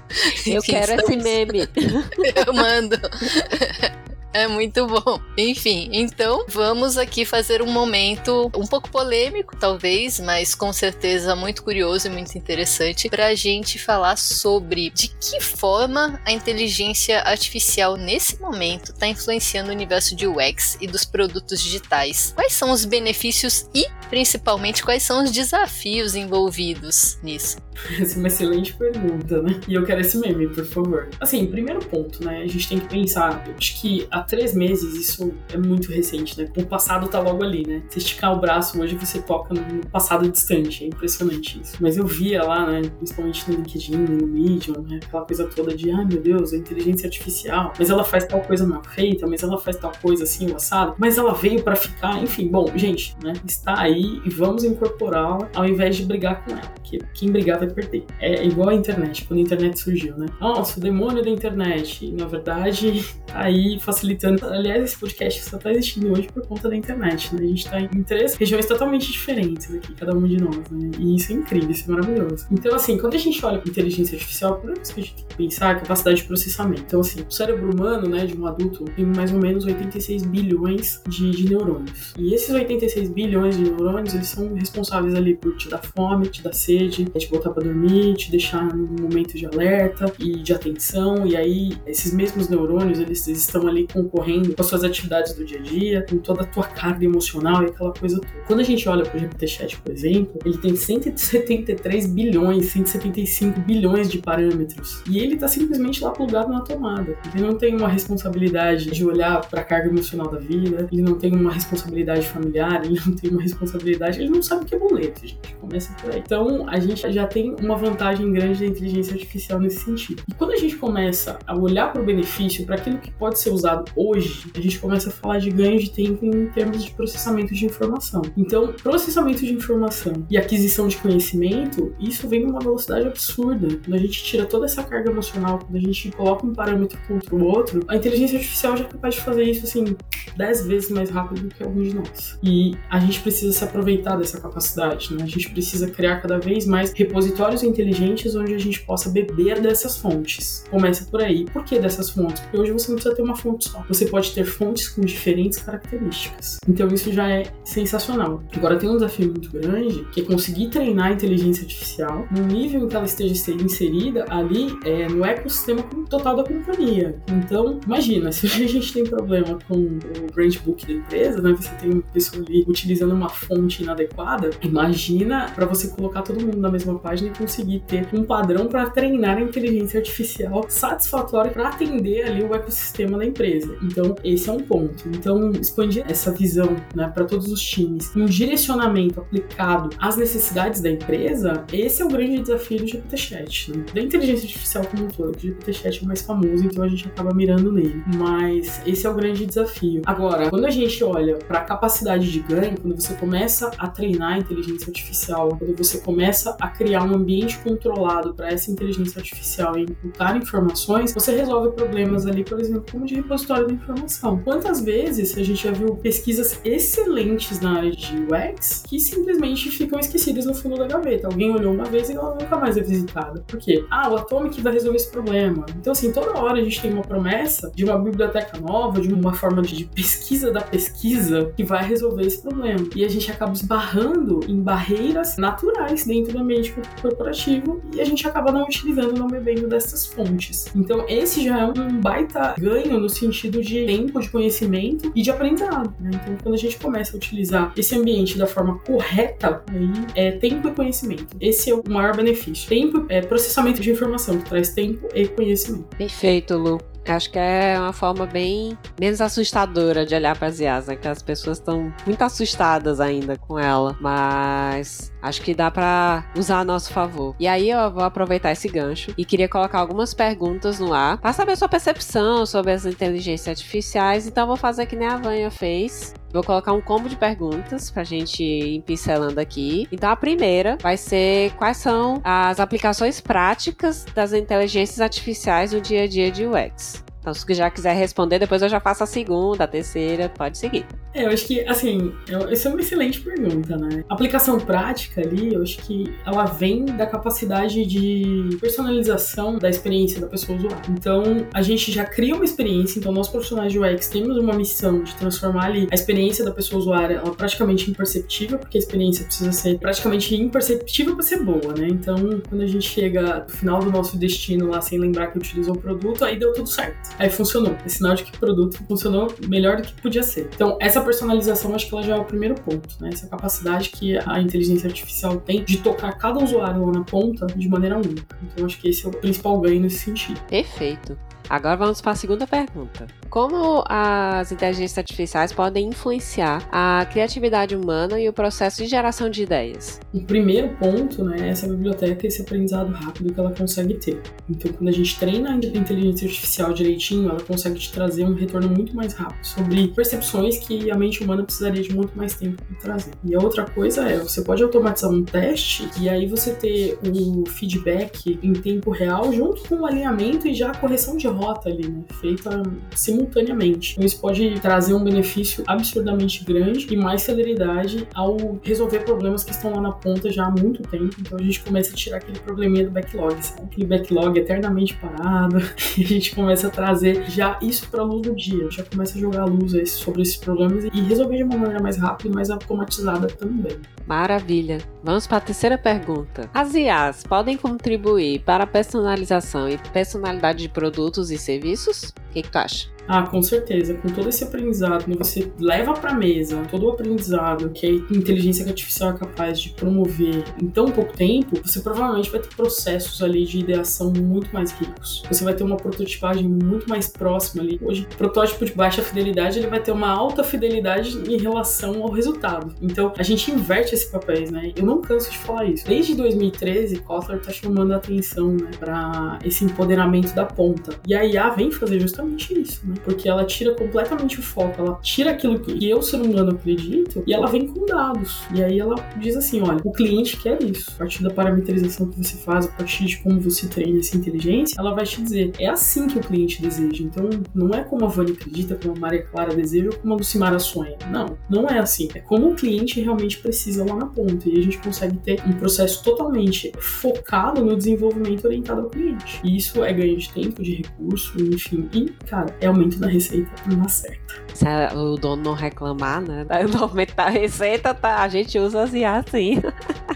(laughs) Eu Enfim, quero estamos... esse meme. (laughs) Eu mando. (laughs) É muito bom. Enfim, então vamos aqui fazer um momento um pouco polêmico, talvez, mas com certeza muito curioso e muito interessante para a gente falar sobre de que forma a inteligência artificial nesse momento está influenciando o universo de UX e dos produtos digitais. Quais são os benefícios e, principalmente, quais são os desafios envolvidos nisso? (laughs) Essa é uma excelente pergunta, né? E eu quero esse meme, por favor. Assim, primeiro ponto, né? A gente tem que pensar, acho que há três meses isso é muito recente, né? O passado tá logo ali, né? Se esticar o braço hoje, você toca no passado distante. É impressionante isso. Mas eu via lá, né? Principalmente no LinkedIn, no Medium, né? Aquela coisa toda de, ai meu Deus, a inteligência artificial, mas ela faz tal coisa mal feita, mas ela faz tal coisa assim, assado, mas ela veio para ficar, enfim. Bom, gente, né? Está aí e vamos incorporá-la ao invés de brigar com ela. Porque quem brigar vai perder. É igual a internet, quando a internet surgiu, né? Nossa, o demônio da internet. E, na verdade, tá aí facilitando. Aliás, esse podcast só tá existindo hoje por conta da internet, né? A gente tá em três regiões totalmente diferentes aqui, cada um de nós, né? E isso é incrível, isso é maravilhoso. Então, assim, quando a gente olha para inteligência artificial, coisa que a gente tem que pensar é a capacidade de processamento. Então, assim, o cérebro humano, né, de um adulto, tem mais ou menos 86 bilhões de, de neurônios. E esses 86 bilhões de neurônios, eles são responsáveis ali por te dar fome, te dar sede, te botar para dormir, te deixar num momento de alerta e de atenção. E aí, esses mesmos neurônios, eles estão ali concorrendo com as suas atividades do dia a dia, com toda a tua carga emocional e aquela coisa toda. Quando a gente olha para o GPT-Chat, por exemplo, ele tem 173 bilhões, 175 bilhões de parâmetros. E ele está simplesmente lá plugado na tomada. Ele não tem uma responsabilidade de olhar para a carga emocional da vida, ele não tem uma responsabilidade familiar, ele não tem uma responsabilidade, ele não sabe o que é boleto, gente. Começa por aí. Então, a gente já tem uma vantagem grande da inteligência artificial nesse sentido. E quando a gente começa a olhar para o benefício, para aquilo que pode ser usado hoje, a gente começa a falar de ganho de tempo em termos de processamento de informação. Então, processamento de informação e aquisição de conhecimento, isso vem numa velocidade absurda. Quando a gente tira toda essa carga emocional, quando a gente coloca um parâmetro contra o outro, a inteligência artificial já é capaz de fazer isso assim 10 vezes mais rápido do que alguns de nós. E a gente precisa se aproveitar dessa capacidade, né? A gente precisa criar cada vez mais repositórios inteligentes onde a gente possa beber dessas fontes. Começa por aí. Por que dessas fontes? Porque hoje você não precisa ter uma fonte só. Você pode ter fontes com diferentes características. Então isso já é sensacional. Agora tem um desafio muito grande, que é conseguir treinar a inteligência artificial no nível em que ela esteja inserida ali é, no ecossistema total da companhia. Então, imagina, se (laughs) a gente tem problema com o brand book da empresa, né? Você tem uma pessoa ali utilizando uma fonte inadequada, imagina para você colocar todo mundo na mesma página conseguir ter um padrão para treinar a inteligência artificial satisfatório para atender ali o ecossistema da empresa. Então, esse é um ponto. Então, expandir essa visão né, para todos os times, um direcionamento aplicado às necessidades da empresa, esse é o grande desafio do GPT-Chat. Né? Da inteligência artificial como um todo, o GPT-Chat é mais famoso, então a gente acaba mirando nele. Mas esse é o grande desafio. Agora, quando a gente olha para a capacidade de ganho, quando você começa a treinar a inteligência artificial, quando você começa a criar um ambiente controlado para essa inteligência artificial e imputar informações, você resolve problemas ali, por exemplo, como de repositório da informação. Quantas vezes a gente já viu pesquisas excelentes na área de UX que simplesmente ficam esquecidas no fundo da gaveta? Alguém olhou uma vez e ela nunca mais é visitada. Por quê? Ah, o Atomic vai resolver esse problema. Então, assim, toda hora a gente tem uma promessa de uma biblioteca nova, de uma forma de pesquisa da pesquisa que vai resolver esse problema. E a gente acaba esbarrando em barreiras naturais dentro do ambiente corporativo e a gente acaba não utilizando, não bebendo dessas fontes. Então, esse já é um baita ganho no sentido de tempo, de conhecimento e de aprendizado. Né? Então, quando a gente começa a utilizar esse ambiente da forma correta, aí é tempo e conhecimento. Esse é o maior benefício. Tempo é processamento de informação, que traz tempo e conhecimento. Perfeito, Lu. Acho que é uma forma bem menos assustadora de olhar para as IAs, né? Que as pessoas estão muito assustadas ainda com ela, mas acho que dá para usar a nosso favor. E aí eu vou aproveitar esse gancho e queria colocar algumas perguntas no ar para saber sua percepção sobre as inteligências artificiais. Então vou fazer que nem a Vânia fez. Vou colocar um combo de perguntas pra gente ir pincelando aqui. Então, a primeira vai ser quais são as aplicações práticas das inteligências artificiais no dia a dia de UX. Então, se já quiser responder, depois eu já faço a segunda, a terceira, pode seguir. É, eu acho que, assim, essa é uma excelente pergunta, né? A aplicação prática ali, eu acho que ela vem da capacidade de personalização da experiência da pessoa usuária. Então, a gente já cria uma experiência, então nós profissionais de UX temos uma missão de transformar ali a experiência da pessoa usuária ela praticamente imperceptível, porque a experiência precisa ser praticamente imperceptível para ser boa, né? Então, quando a gente chega no final do nosso destino lá sem lembrar que utilizou o produto, aí deu tudo certo. Aí funcionou. É sinal de que o produto funcionou melhor do que podia ser. Então, essa personalização acho que ela já é o primeiro ponto, né? Essa capacidade que a inteligência artificial tem de tocar cada usuário lá na ponta de maneira única. Então, acho que esse é o principal ganho nesse sentido. Perfeito. Agora vamos para a segunda pergunta. Como as inteligências artificiais podem influenciar a criatividade humana e o processo de geração de ideias? O primeiro ponto né, é essa biblioteca esse aprendizado rápido que ela consegue ter. Então, quando a gente treina a inteligência artificial direitinho, ela consegue te trazer um retorno muito mais rápido sobre percepções que a mente humana precisaria de muito mais tempo para trazer. E a outra coisa é, você pode automatizar um teste e aí você ter o feedback em tempo real junto com o alinhamento e já a correção de rota ali, né? Feita simultaneamente. Então isso pode trazer um benefício absurdamente grande e mais celeridade ao resolver problemas que estão lá na ponta já há muito tempo. Então a gente começa a tirar aquele probleminha do backlog, sabe? Aquele backlog eternamente parado. (laughs) E a gente começa a trazer já isso para a luz do dia. Já começa a jogar luz sobre esses problemas e resolver de uma maneira mais rápida e mais automatizada também. Maravilha. Vamos para a terceira pergunta. As IAs podem contribuir para a personalização e personalidade de produtos e serviços? O que, que tu acha? Ah, com certeza. Com todo esse aprendizado, quando você leva para mesa todo o aprendizado que a inteligência artificial é capaz de promover em tão pouco tempo, você provavelmente vai ter processos ali de ideação muito mais ricos. Você vai ter uma prototipagem muito mais próxima ali. Hoje, protótipo de baixa fidelidade, ele vai ter uma alta fidelidade em relação ao resultado. Então, a gente inverte esses papéis, né? Eu não canso de falar isso. Desde 2013, Kotler tá chamando a atenção, né, para esse empoderamento da ponta. E a IA vem fazer justamente isso, né? porque ela tira completamente o foco, ela tira aquilo que eu, ser humano, acredito e ela vem com dados. E aí ela diz assim: olha, o cliente quer isso. A partir da parametrização que você faz, a partir de como você treina essa inteligência, ela vai te dizer: é assim que o cliente deseja. Então não é como a Vânia acredita, como a Maria Clara deseja ou como a Lucimara sonha. Não, não é assim. É como o cliente realmente precisa lá na ponta. E a gente consegue ter um processo totalmente focado no desenvolvimento orientado ao cliente. E isso é ganho de tempo, de recurso, enfim. E, cara, é aumento da receita não certa. Se o dono não reclamar, né? Do aumento da receita, tá, a gente usa as IA sim.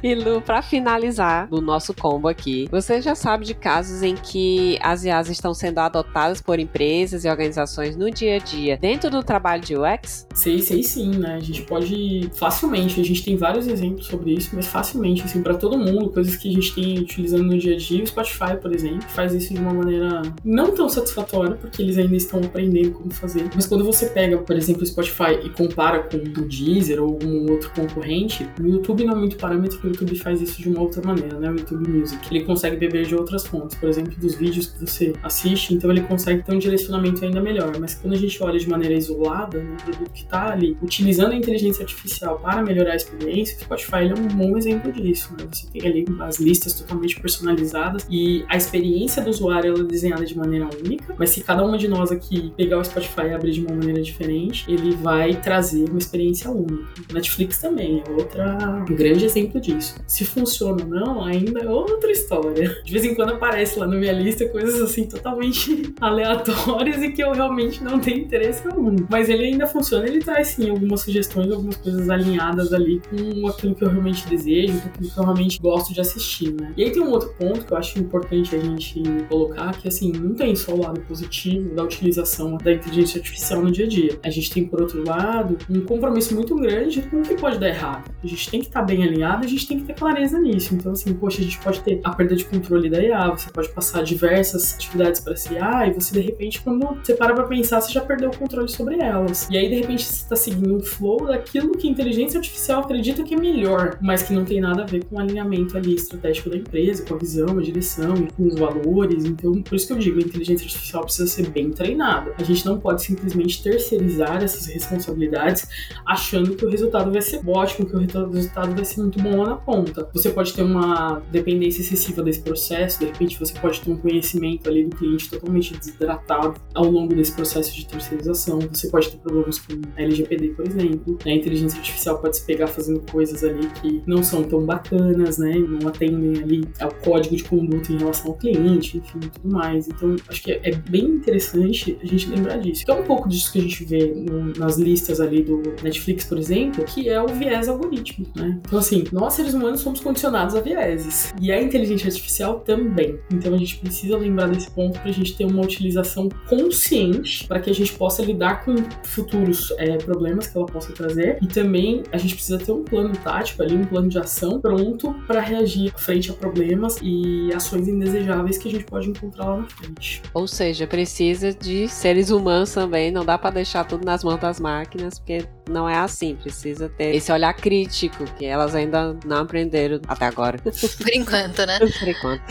e Lu, pra finalizar no nosso combo aqui, você já sabe de casos em que as IAs estão sendo adotadas por empresas e organizações no dia a dia dentro do trabalho de UX? Sei, sei sim, né? A gente pode facilmente, a gente tem vários exemplos sobre isso, mas facilmente, assim, para todo mundo, coisas que a gente tem utilizando no dia a dia. O Spotify, por exemplo, faz isso de uma maneira não tão satisfatória, porque eles ainda estão aprendendo como fazer. Mas quando você pega, por exemplo, o Spotify e compara com o Deezer ou algum outro concorrente, o YouTube não é muito parâmetro, o YouTube faz isso de uma outra maneira, né? O YouTube Music. Ele consegue beber de outras fontes, por exemplo, dos vídeos que você assiste, então ele consegue ter um direcionamento ainda melhor. Mas quando a gente olha de maneira isolada, no produto que está ali, utilizando a inteligência artificial para melhorar a experiência, o Spotify é um bom exemplo disso, né? Você tem ali as listas totalmente personalizadas e a experiência do usuário é desenhada de maneira única, mas se cada uma de nós aqui pegar o Spotify e abrir de uma maneira diferente, ele vai trazer uma experiência única. Netflix também é outra, um grande exemplo disso. Se funciona ou não, ainda é outra história. De vez em quando aparece lá na minha lista coisas assim totalmente (laughs) aleatórias e que eu realmente não tenho interesse algum. Mas ele ainda funciona, ele traz sim algumas sugestões, algumas coisas alinhadas ali com aquilo que eu realmente desejo, com aquilo que eu realmente gosto de assistir, né? E aí tem um outro ponto que eu acho importante a gente colocar, que assim, não tem só o lado positivo da utilização da inteligência artificial no dia a dia. A gente tem, por outro lado, um compromisso muito grande com o que pode dar errado. A gente tem que estar tá bem alinhado, a gente tem que ter clareza nisso. Então, assim, poxa, a gente pode ter a perda de controle da IA, você pode passar diversas atividades para essa IA e você, de repente, quando você para pra pensar, você já perdeu o controle sobre elas. E aí, de repente, você está seguindo um flow daquilo que a inteligência artificial acredita que é melhor, mas que não tem nada a ver com o alinhamento ali estratégico da empresa, com a visão, a direção, com os valores. Então, por isso que eu digo, a inteligência artificial precisa ser bem treinada. A gente não pode simplesmente terceirizar essas responsabilidades achando que o resultado vai ser ótimo, que o resultado vai ser muito bom lá na ponta. Você pode ter uma dependência excessiva desse processo, de repente você pode ter um conhecimento ali do cliente totalmente desidratado ao longo desse processo de terceirização. Você pode ter problemas com LGPD, por exemplo. A inteligência artificial pode se pegar fazendo coisas ali que não são tão bacanas, né? Não atendem ali ao código de conduta em relação ao cliente, enfim, tudo mais. Então, acho que é bem interessante a gente lembrar disso. Que é um pouco disso que a gente vê no, nas listas ali do Netflix, por exemplo, que é o viés algorítmico, né? Então, assim, nós seres humanos somos condicionados a vieses. E a inteligência artificial também. Então, a gente precisa lembrar desse ponto para a gente ter uma utilização consciente para que a gente possa lidar com futuros é, problemas que ela possa trazer. E também a gente precisa ter um plano tático ali, um plano de ação pronto para reagir frente a problemas e ações indesejáveis que a gente pode encontrar lá na frente. Ou seja, precisa de seres humanos também, não dá para deixar tudo nas mãos das máquinas, porque não é assim, precisa ter esse olhar crítico que elas ainda não aprenderam até agora. (laughs) Por enquanto, né? Por enquanto.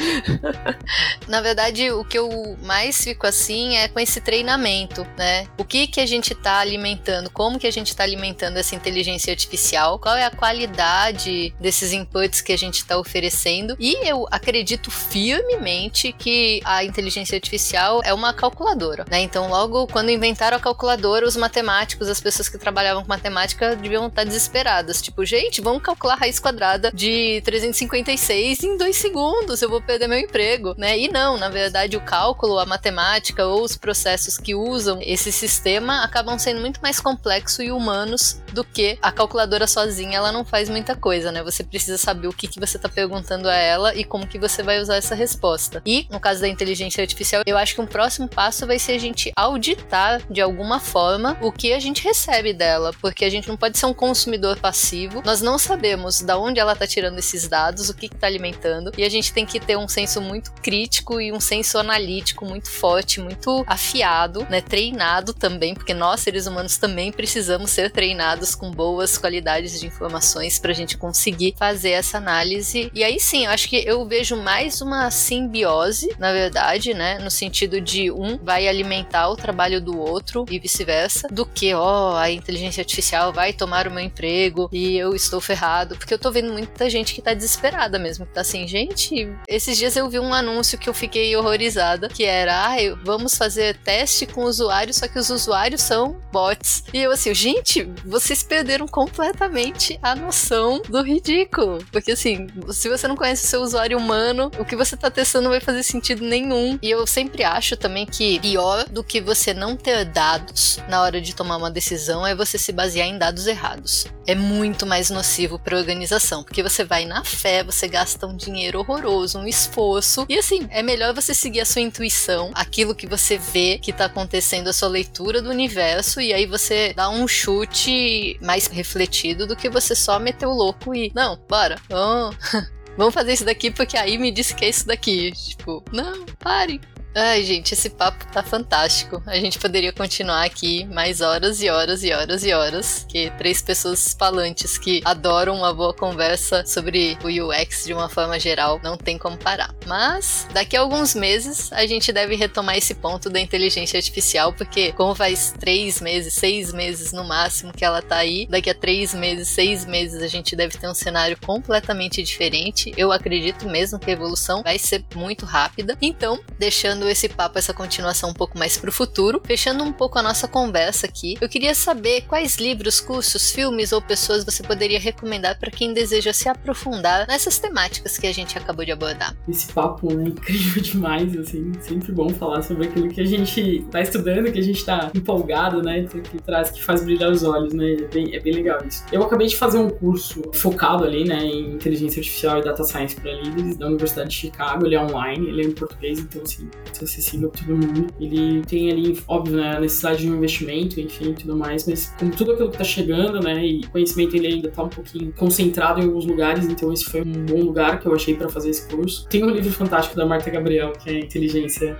(laughs) Na verdade, o que eu mais fico assim é com esse treinamento, né? O que que a gente está alimentando, como que a gente está alimentando essa inteligência artificial, qual é a qualidade desses inputs que a gente está oferecendo. E eu acredito firmemente que a inteligência artificial é uma calculadora, né? Então, logo quando inventaram a calculadora, os matemáticos, as pessoas que trabalhavam com matemática deviam estar desesperadas. Tipo, gente, vamos calcular a raiz quadrada de 356 em dois segundos, eu vou perder meu emprego, né? E não, na verdade, o cálculo, a matemática ou os processos que usam esse sistema acabam sendo muito mais complexos e humanos do que a calculadora sozinha, ela não faz muita coisa, né? Você precisa saber o que, que você está perguntando a ela e como que você vai usar essa resposta. E, no caso da inteligência artificial, eu acho que um próximo passo vai ser a gente auditar de alguma forma o que a gente recebe dela, porque a gente não pode ser um consumidor passivo. Nós não sabemos da onde ela está tirando esses dados, o que está alimentando, e a gente tem que ter um senso muito crítico e um senso analítico muito forte, muito afiado, né? Treinado também, porque nós seres humanos também precisamos ser treinados com boas qualidades de informações para a gente conseguir fazer essa análise. E aí sim, eu acho que eu vejo mais uma simbiose, na verdade, né? No sentido de um vai alimentar o trabalho do outro e vice-versa, do que, ó, a inteligência artificial vai tomar o meu emprego e eu estou ferrado. Porque eu tô vendo muita gente que tá desesperada mesmo, que tá assim, gente, esses dias eu vi um anúncio que eu fiquei horrorizada, que era, ah, vamos fazer teste com usuários, só que os usuários são bots. E eu assim, gente, vocês perderam completamente a noção do ridículo. Porque assim, se você não conhece o seu usuário humano, o que você tá testando não vai fazer sentido nenhum. E eu sempre acho também que pior do que você não ter dados na hora de tomar uma decisão é você se basear em dados errados. É muito mais nocivo para a organização, porque você vai na fé, você gasta um dinheiro horroroso, um esforço. E assim, é melhor você seguir a sua intuição, aquilo que você vê que tá acontecendo, a sua leitura do universo, e aí você dá um chute mais refletido do que você só meter o louco e, não, bora, vamos. (laughs) Vamos fazer isso daqui porque aí me disse que é isso daqui. Tipo, não, pare. Ai, gente, esse papo tá fantástico. A gente poderia continuar aqui mais horas e horas e horas e horas. Que três pessoas falantes que adoram uma boa conversa sobre o UX de uma forma geral, não tem como parar. Mas daqui a alguns meses a gente deve retomar esse ponto da inteligência artificial, porque como faz três meses, seis meses no máximo que ela tá aí, daqui a três meses, seis meses a gente deve ter um cenário completamente diferente. Eu acredito mesmo que a evolução vai ser muito rápida. Então, deixando esse papo, essa continuação um pouco mais pro futuro, fechando um pouco a nossa conversa aqui, eu queria saber quais livros, cursos, filmes ou pessoas você poderia recomendar para quem deseja se aprofundar nessas temáticas que a gente acabou de abordar. Esse papo é incrível (laughs) demais, assim, sempre bom falar sobre aquilo que a gente tá estudando, que a gente tá empolgado, né, que traz, que faz brilhar os olhos, né, é bem, é bem legal isso. Eu acabei de fazer um curso focado ali, né, em inteligência artificial e data science para líderes da Universidade de Chicago, ele é online, ele é em português, então assim, acessível para todo mundo. Ele tem ali, óbvio, né, a necessidade de um investimento, enfim, tudo mais, mas como tudo aquilo que tá chegando, né, e conhecimento ele ainda tá um pouquinho concentrado em alguns lugares, então esse foi um bom lugar que eu achei para fazer esse curso. Tem um livro fantástico da Marta Gabriel, que é Inteligência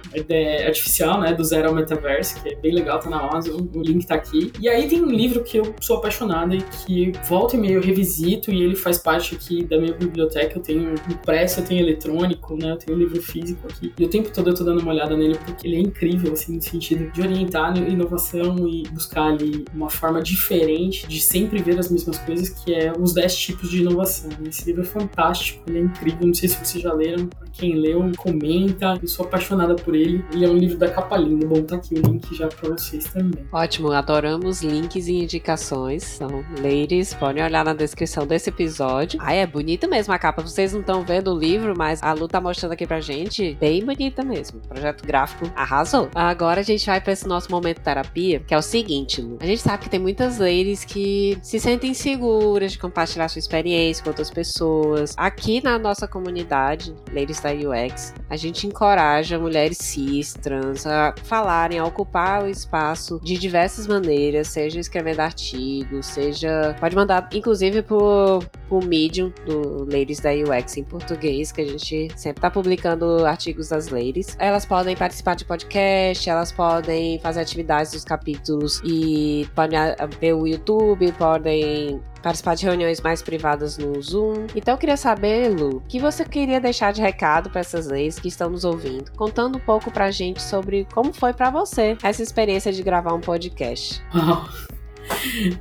Artificial, né, do Zero ao Metaverse, que é bem legal, tá na Amazon, o link tá aqui. E aí tem um livro que eu sou apaixonada e que volta e meio eu revisito e ele faz parte aqui da minha biblioteca, eu tenho impresso, eu tenho eletrônico, né, eu tenho livro físico aqui. E o tempo todo eu tô dando dando uma olhada nele porque ele é incrível, assim, no sentido de orientar inovação e buscar ali uma forma diferente de sempre ver as mesmas coisas, que é os 10 tipos de inovação. Esse livro é fantástico, ele é incrível, não sei se vocês já leram, pra quem leu, comenta, eu sou apaixonada por ele. Ele é um livro da capa linda, bom, tá aqui o link já pra vocês também. Ótimo, adoramos links e indicações, então, ladies, podem olhar na descrição desse episódio. Ai, é bonita mesmo a capa, vocês não estão vendo o livro, mas a Lu tá mostrando aqui pra gente, bem bonita mesmo, projeto gráfico arrasou. Agora a gente vai para esse nosso momento terapia, que é o seguinte, Lu. A gente sabe que tem muitas ladies que se sentem seguras de compartilhar sua experiência com outras pessoas. Aqui na nossa comunidade, Ladies da UX, a gente encoraja mulheres cis, trans a falarem, a ocupar o espaço de diversas maneiras, seja escrevendo artigos, seja. Pode mandar, inclusive, por, por Medium do Ladies da UX em português, que a gente sempre tá publicando artigos das ladies. Elas podem participar de podcast, elas podem fazer atividades dos capítulos e podem ver o YouTube, podem participar de reuniões mais privadas no Zoom. Então eu queria saber, Lu, o que você queria deixar de recado para essas leis que estão nos ouvindo, contando um pouco pra gente sobre como foi para você essa experiência de gravar um podcast. (laughs)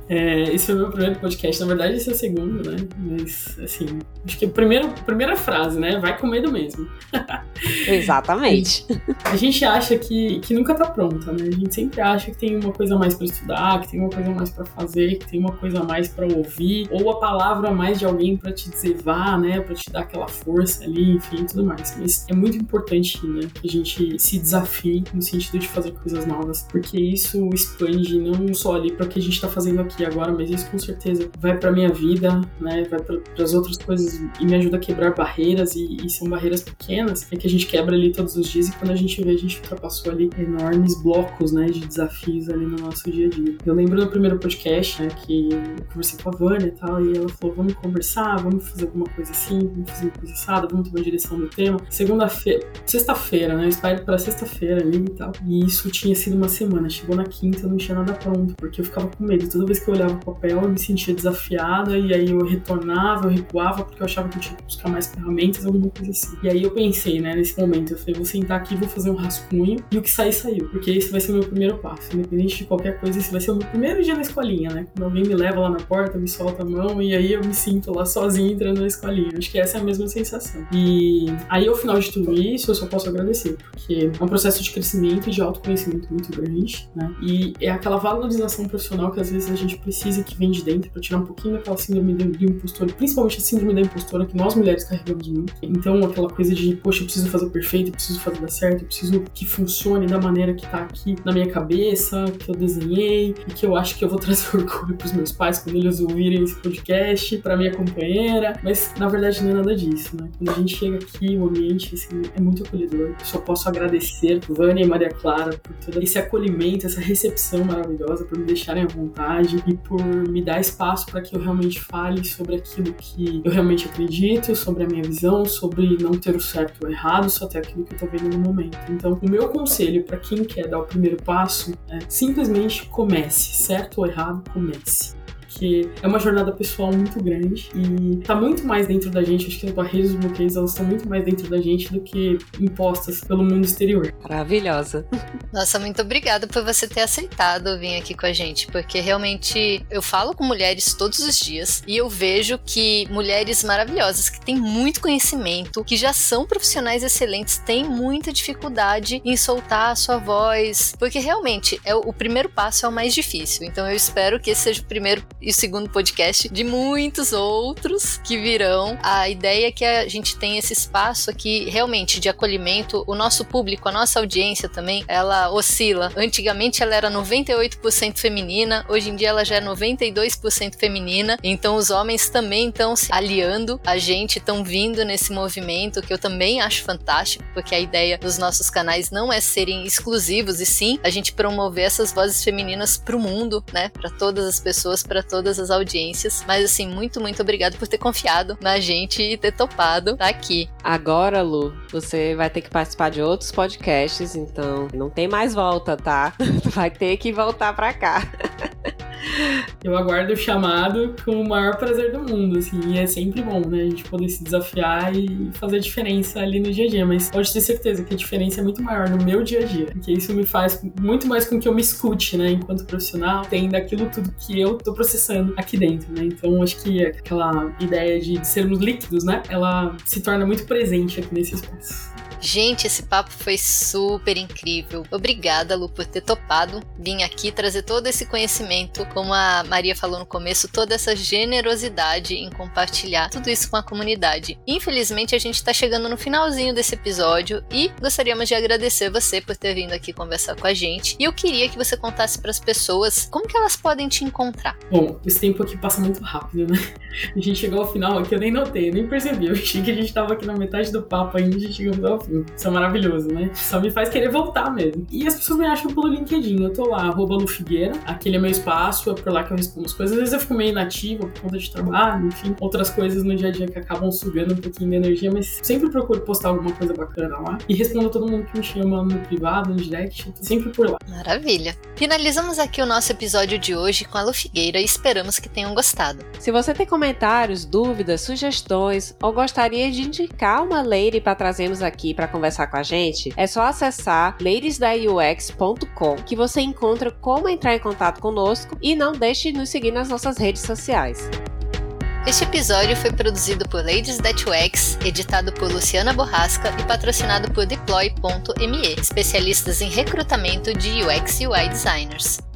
É, esse foi o meu primeiro podcast. Na verdade, esse é o segundo, né? Mas, assim, acho que a primeira, primeira frase, né? Vai com medo mesmo. (laughs) Exatamente. a gente acha que, que nunca tá pronta, né? A gente sempre acha que tem uma coisa mais para estudar, que tem uma coisa mais para fazer, que tem uma coisa a mais para ouvir, ou a palavra mais de alguém para te dizer vá, né? Para te dar aquela força ali, enfim, tudo mais. Mas é muito importante, né? Que a gente se desafie no sentido de fazer coisas novas, porque isso expande não só ali para que a gente está fazendo aqui agora, mas isso com certeza vai para minha vida, né? Vai para as outras coisas e me ajuda a quebrar barreiras e, e, são barreiras pequenas é que a gente quebra ali todos os dias e quando a gente vê a gente ultrapassou ali enormes blocos, né? De desafios ali no nosso dia a dia. Eu lembro no primeiro podcast, né? Que eu conversei com a Vânia e tal e ela falou vamos conversar, vamos fazer alguma coisa assim, vamos fazer uma coisa assada, vamos uma direção do tema. Segunda-feira, sexta-feira, né? Eu espero para sexta-feira ali e tal. E isso tinha sido uma semana. Chegou na quinta, eu não tinha nada pronto porque eu ficava com medo. Toda vez que eu olhava o papel, eu me sentia desafiada e aí eu retornava, eu recuava porque eu achava que eu tinha que buscar mais ferramentas, alguma coisa assim. E aí eu pensei, né, nesse momento, eu falei, vou sentar aqui, vou fazer um rascunho e o que sair, saiu. Porque esse vai ser o meu primeiro passo. Independente de qualquer coisa, esse vai ser o meu primeiro dia na escolinha, né? Quando alguém me leva lá na porta, me solta a mão e aí eu me sinto lá sozinha entrando na escolinha. Acho que essa é a mesma sensação. E aí, ao final de tudo isso, eu só posso agradecer, porque é um processo de crescimento e de autoconhecimento muito grande, né? E é aquela valorização profissional que às vezes a gente precisa que vem de dentro para tirar um pouquinho daquela síndrome do impostor, principalmente a síndrome da impostora que nós mulheres carregamos muito. Então, aquela coisa de, poxa, eu preciso fazer perfeito, eu preciso fazer dar certo, eu preciso que funcione da maneira que tá aqui na minha cabeça, que eu desenhei e que eu acho que eu vou trazer (laughs) orgulho pros meus pais quando eles ouvirem esse podcast, para minha companheira. Mas na verdade não é nada disso, né? Quando a gente chega aqui, o ambiente assim, é muito acolhedor. Eu só posso agradecer Vânia e Maria Clara por todo esse acolhimento, essa recepção maravilhosa, por me deixarem à vontade e por me dar espaço para que eu realmente fale sobre aquilo que eu realmente acredito, sobre a minha visão, sobre não ter o certo ou errado, só ter aquilo que eu tô vendo no momento. Então, o meu conselho para quem quer dar o primeiro passo é simplesmente comece, certo ou errado, comece porque é uma jornada pessoal muito grande e tá muito mais dentro da gente. Acho que as barreiras e bloqueios elas estão muito mais dentro da gente do que impostas pelo mundo exterior. Maravilhosa. (laughs) Nossa, muito obrigada por você ter aceitado vir aqui com a gente, porque realmente eu falo com mulheres todos os dias e eu vejo que mulheres maravilhosas que têm muito conhecimento, que já são profissionais excelentes, têm muita dificuldade em soltar a sua voz, porque realmente é o primeiro passo é o mais difícil. Então eu espero que esse seja o primeiro e o segundo podcast de muitos outros que virão. A ideia é que a gente tenha esse espaço aqui realmente de acolhimento. O nosso público, a nossa audiência também, ela oscila. Antigamente ela era 98% feminina, hoje em dia ela já é 92% feminina. Então os homens também estão se aliando a gente, estão vindo nesse movimento que eu também acho fantástico, porque a ideia dos nossos canais não é serem exclusivos e sim a gente promover essas vozes femininas para o mundo, né? Para todas as pessoas, para todas as audiências. Mas assim, muito, muito obrigado por ter confiado na gente e ter topado tá aqui. Agora, Lu, você vai ter que participar de outros podcasts, então não tem mais volta, tá? (laughs) Vai ter que voltar pra cá. (laughs) Eu aguardo o chamado com o maior prazer do mundo, assim, e é sempre bom, né? A gente poder se desafiar e fazer diferença ali no dia a dia. Mas pode ter certeza que a diferença é muito maior no meu dia a dia. Porque isso me faz muito mais com que eu me escute, né? Enquanto profissional, tem daquilo tudo que eu tô processando aqui dentro, né? Então acho que aquela ideia de sermos líquidos, né? Ela se torna muito presente aqui nesse espaço. Gente, esse papo foi super incrível. Obrigada, Lu, por ter topado vir aqui trazer todo esse conhecimento, como a Maria falou no começo, toda essa generosidade em compartilhar tudo isso com a comunidade. Infelizmente, a gente está chegando no finalzinho desse episódio e gostaríamos de agradecer você por ter vindo aqui conversar com a gente. E eu queria que você contasse para as pessoas como que elas podem te encontrar. Bom, esse tempo aqui passa muito rápido, né? A gente chegou ao final aqui, eu nem notei, nem percebi. Eu achei que a gente estava aqui na metade do papo ainda, a gente chegou ao fim. Isso é maravilhoso, né? Só me faz querer voltar mesmo. E as pessoas me acham pelo LinkedIn. Eu tô lá, arroba Lufigueira. Aquele é meu espaço, é por lá que eu respondo as coisas. Às vezes eu fico meio inativa por conta de trabalho, enfim, outras coisas no dia a dia que acabam sugando um pouquinho de energia, mas sempre procuro postar alguma coisa bacana lá. E respondo a todo mundo que me chama no privado, no direct, sempre por lá. Maravilha. Finalizamos aqui o nosso episódio de hoje com a Lufigueira e esperamos que tenham gostado. Se você tem comentários, dúvidas, sugestões ou gostaria de indicar uma lady para trazermos aqui para conversar com a gente, é só acessar ladiesdaux.com que você encontra como entrar em contato conosco e não deixe de nos seguir nas nossas redes sociais. Este episódio foi produzido por Ladies That UX, editado por Luciana Borrasca e patrocinado por Deploy.me, especialistas em recrutamento de UX e UI designers.